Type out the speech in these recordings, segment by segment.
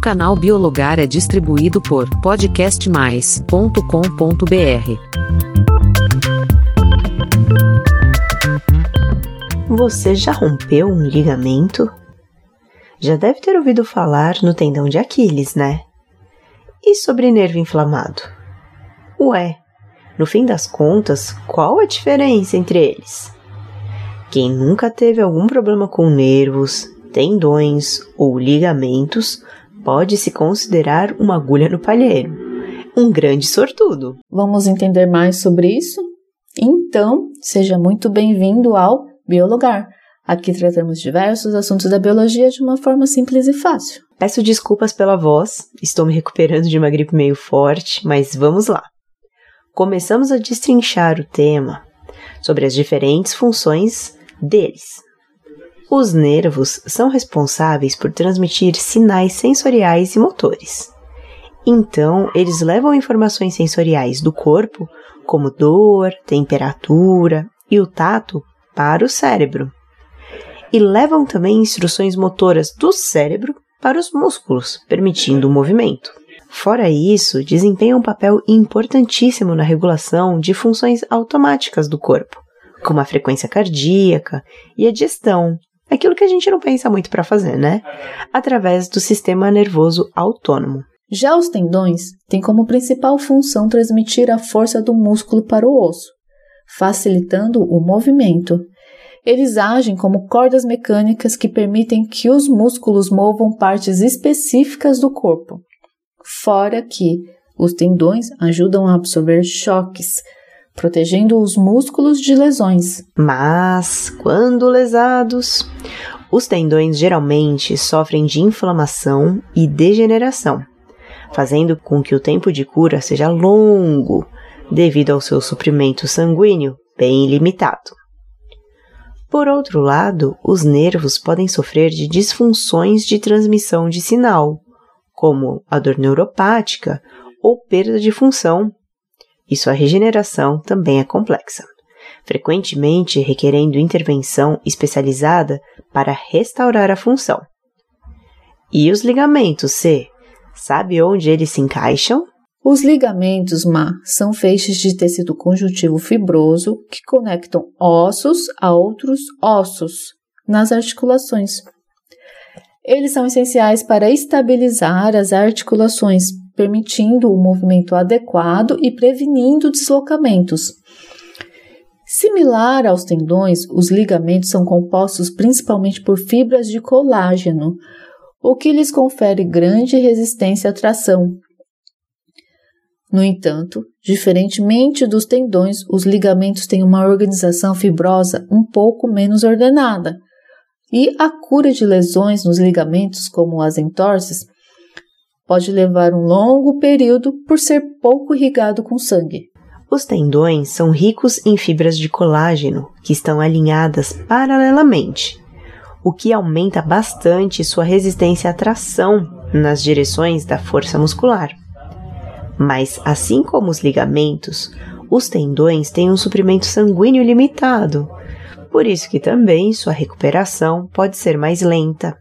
canal Biologar é distribuído por podcastmais.com.br. Você já rompeu um ligamento? Já deve ter ouvido falar no tendão de Aquiles, né? E sobre nervo inflamado? Ué, no fim das contas, qual a diferença entre eles? Quem nunca teve algum problema com nervos, tendões ou ligamentos pode se considerar uma agulha no palheiro. Um grande sortudo. Vamos entender mais sobre isso? Então, seja muito bem-vindo ao Biologar. Aqui tratamos diversos assuntos da biologia de uma forma simples e fácil. Peço desculpas pela voz, estou me recuperando de uma gripe meio forte, mas vamos lá. Começamos a destrinchar o tema sobre as diferentes funções deles. Os nervos são responsáveis por transmitir sinais sensoriais e motores. Então, eles levam informações sensoriais do corpo, como dor, temperatura e o tato, para o cérebro. E levam também instruções motoras do cérebro para os músculos, permitindo o movimento. Fora isso, desempenha um papel importantíssimo na regulação de funções automáticas do corpo, como a frequência cardíaca e a digestão, aquilo que a gente não pensa muito para fazer, né? Através do sistema nervoso autônomo. Já os tendões têm como principal função transmitir a força do músculo para o osso, facilitando o movimento eles agem como cordas mecânicas que permitem que os músculos movam partes específicas do corpo. Fora que os tendões ajudam a absorver choques, protegendo os músculos de lesões. Mas, quando lesados, os tendões geralmente sofrem de inflamação e degeneração, fazendo com que o tempo de cura seja longo, devido ao seu suprimento sanguíneo bem limitado. Por outro lado, os nervos podem sofrer de disfunções de transmissão de sinal, como a dor neuropática ou perda de função, e sua regeneração também é complexa, frequentemente requerendo intervenção especializada para restaurar a função. E os ligamentos C? Sabe onde eles se encaixam? Os ligamentos MA são feixes de tecido conjuntivo fibroso que conectam ossos a outros ossos nas articulações. Eles são essenciais para estabilizar as articulações, permitindo o movimento adequado e prevenindo deslocamentos. Similar aos tendões, os ligamentos são compostos principalmente por fibras de colágeno, o que lhes confere grande resistência à tração, no entanto, diferentemente dos tendões, os ligamentos têm uma organização fibrosa um pouco menos ordenada, e a cura de lesões nos ligamentos, como as entorses, pode levar um longo período por ser pouco irrigado com sangue. Os tendões são ricos em fibras de colágeno que estão alinhadas paralelamente, o que aumenta bastante sua resistência à tração nas direções da força muscular. Mas, assim como os ligamentos, os tendões têm um suprimento sanguíneo limitado, por isso que também sua recuperação pode ser mais lenta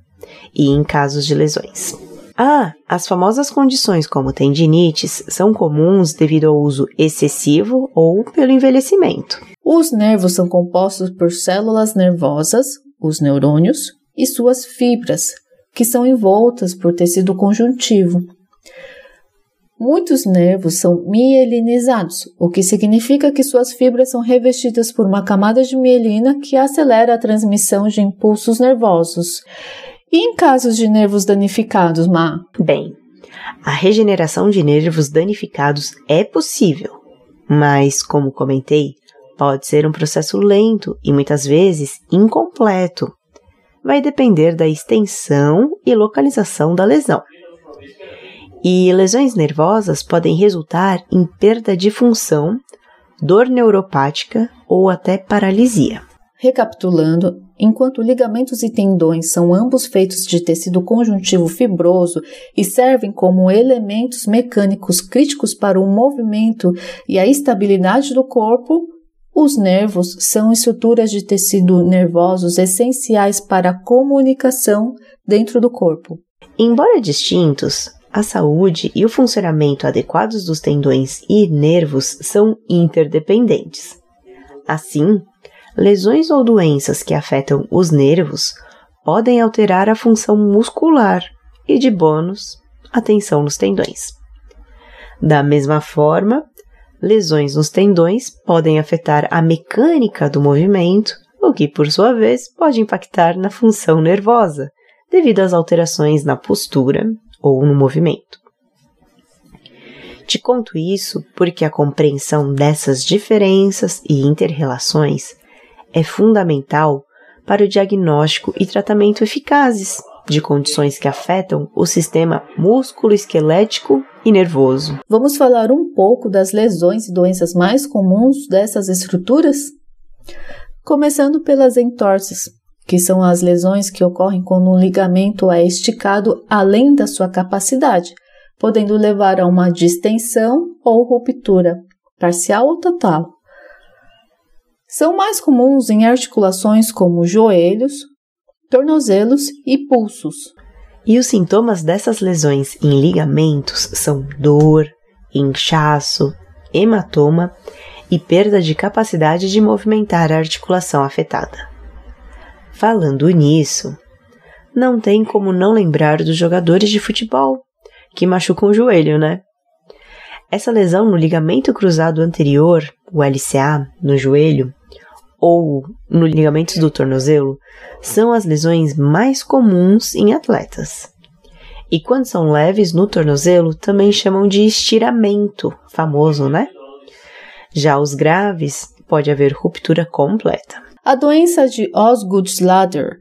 e em casos de lesões. Ah, as famosas condições como tendinites são comuns devido ao uso excessivo ou pelo envelhecimento. Os nervos são compostos por células nervosas, os neurônios, e suas fibras, que são envoltas por tecido conjuntivo. Muitos nervos são mielinizados, o que significa que suas fibras são revestidas por uma camada de mielina que acelera a transmissão de impulsos nervosos. E em casos de nervos danificados, Ma? Bem, a regeneração de nervos danificados é possível, mas, como comentei, pode ser um processo lento e muitas vezes incompleto. Vai depender da extensão e localização da lesão e lesões nervosas podem resultar em perda de função, dor neuropática ou até paralisia. Recapitulando, enquanto ligamentos e tendões são ambos feitos de tecido conjuntivo fibroso e servem como elementos mecânicos críticos para o movimento e a estabilidade do corpo, os nervos são estruturas de tecido nervosos essenciais para a comunicação dentro do corpo. Embora distintos, a saúde e o funcionamento adequados dos tendões e nervos são interdependentes. Assim, lesões ou doenças que afetam os nervos podem alterar a função muscular e, de bônus, a tensão nos tendões. Da mesma forma, lesões nos tendões podem afetar a mecânica do movimento, o que, por sua vez, pode impactar na função nervosa, devido às alterações na postura ou no movimento. Te conto isso porque a compreensão dessas diferenças e interrelações é fundamental para o diagnóstico e tratamento eficazes de condições que afetam o sistema músculo-esquelético e nervoso. Vamos falar um pouco das lesões e doenças mais comuns dessas estruturas? Começando pelas entorses, que são as lesões que ocorrem quando um ligamento é esticado além da sua capacidade, podendo levar a uma distensão ou ruptura, parcial ou total. São mais comuns em articulações como joelhos, tornozelos e pulsos. E os sintomas dessas lesões em ligamentos são dor, inchaço, hematoma e perda de capacidade de movimentar a articulação afetada. Falando nisso, não tem como não lembrar dos jogadores de futebol que machucam o joelho, né? Essa lesão no ligamento cruzado anterior, o LCA, no joelho, ou no ligamentos do tornozelo, são as lesões mais comuns em atletas. E quando são leves no tornozelo, também chamam de estiramento, famoso, né? Já os graves, pode haver ruptura completa. A doença de Osgood-Schlatter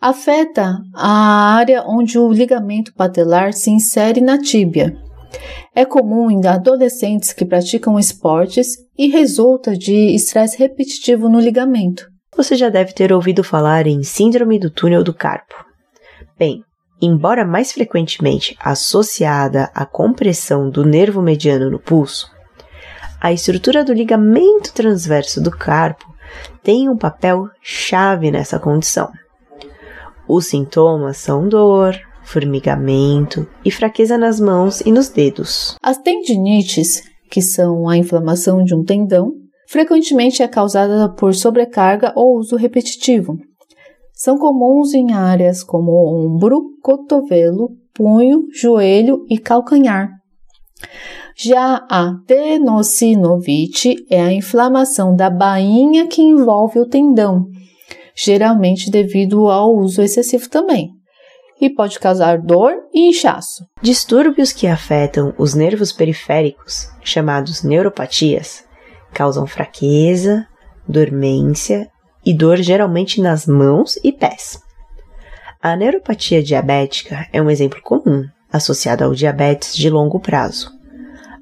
afeta a área onde o ligamento patelar se insere na tíbia. É comum em adolescentes que praticam esportes e resulta de estresse repetitivo no ligamento. Você já deve ter ouvido falar em síndrome do túnel do carpo. Bem, embora mais frequentemente associada à compressão do nervo mediano no pulso, a estrutura do ligamento transverso do carpo tem um papel chave nessa condição. Os sintomas são dor, formigamento e fraqueza nas mãos e nos dedos. As tendinites, que são a inflamação de um tendão, frequentemente é causada por sobrecarga ou uso repetitivo. São comuns em áreas como ombro, cotovelo, punho, joelho e calcanhar. Já a tenossinovite é a inflamação da bainha que envolve o tendão geralmente devido ao uso excessivo também, e pode causar dor e inchaço. Distúrbios que afetam os nervos periféricos, chamados neuropatias, causam fraqueza, dormência e dor geralmente nas mãos e pés. A neuropatia diabética é um exemplo comum, associado ao diabetes de longo prazo.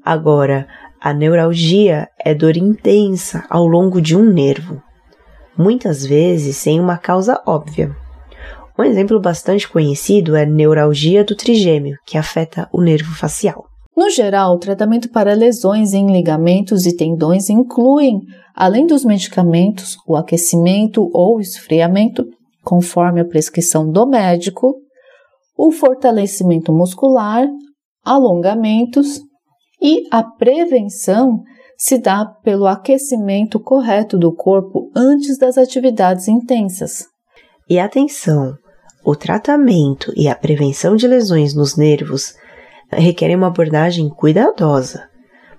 Agora, a neuralgia é dor intensa ao longo de um nervo, muitas vezes sem uma causa óbvia. Um exemplo bastante conhecido é a neuralgia do trigêmeo, que afeta o nervo facial. No geral, o tratamento para lesões em ligamentos e tendões incluem, além dos medicamentos, o aquecimento ou esfriamento, conforme a prescrição do médico, o fortalecimento muscular, alongamentos e a prevenção se dá pelo aquecimento correto do corpo antes das atividades intensas. E atenção! O tratamento e a prevenção de lesões nos nervos requerem uma abordagem cuidadosa,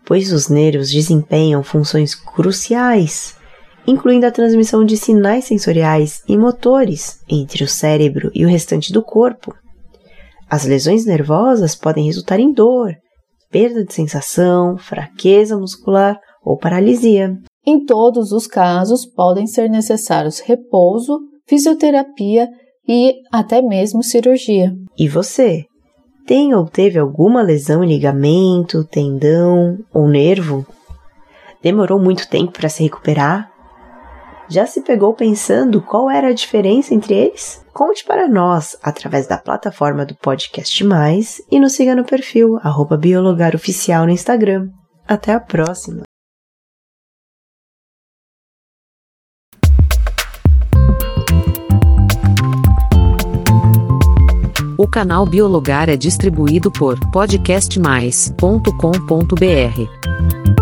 pois os nervos desempenham funções cruciais, incluindo a transmissão de sinais sensoriais e motores entre o cérebro e o restante do corpo. As lesões nervosas podem resultar em dor, perda de sensação, fraqueza muscular ou paralisia. Em todos os casos, podem ser necessários repouso, fisioterapia e até mesmo cirurgia. E você? Tem ou teve alguma lesão em ligamento, tendão ou nervo? Demorou muito tempo para se recuperar? Já se pegou pensando qual era a diferença entre eles? Conte para nós através da plataforma do Podcast Mais e nos siga no perfil biologaroficial no Instagram. Até a próxima! O canal Biologar é distribuído por podcastmais.com.br.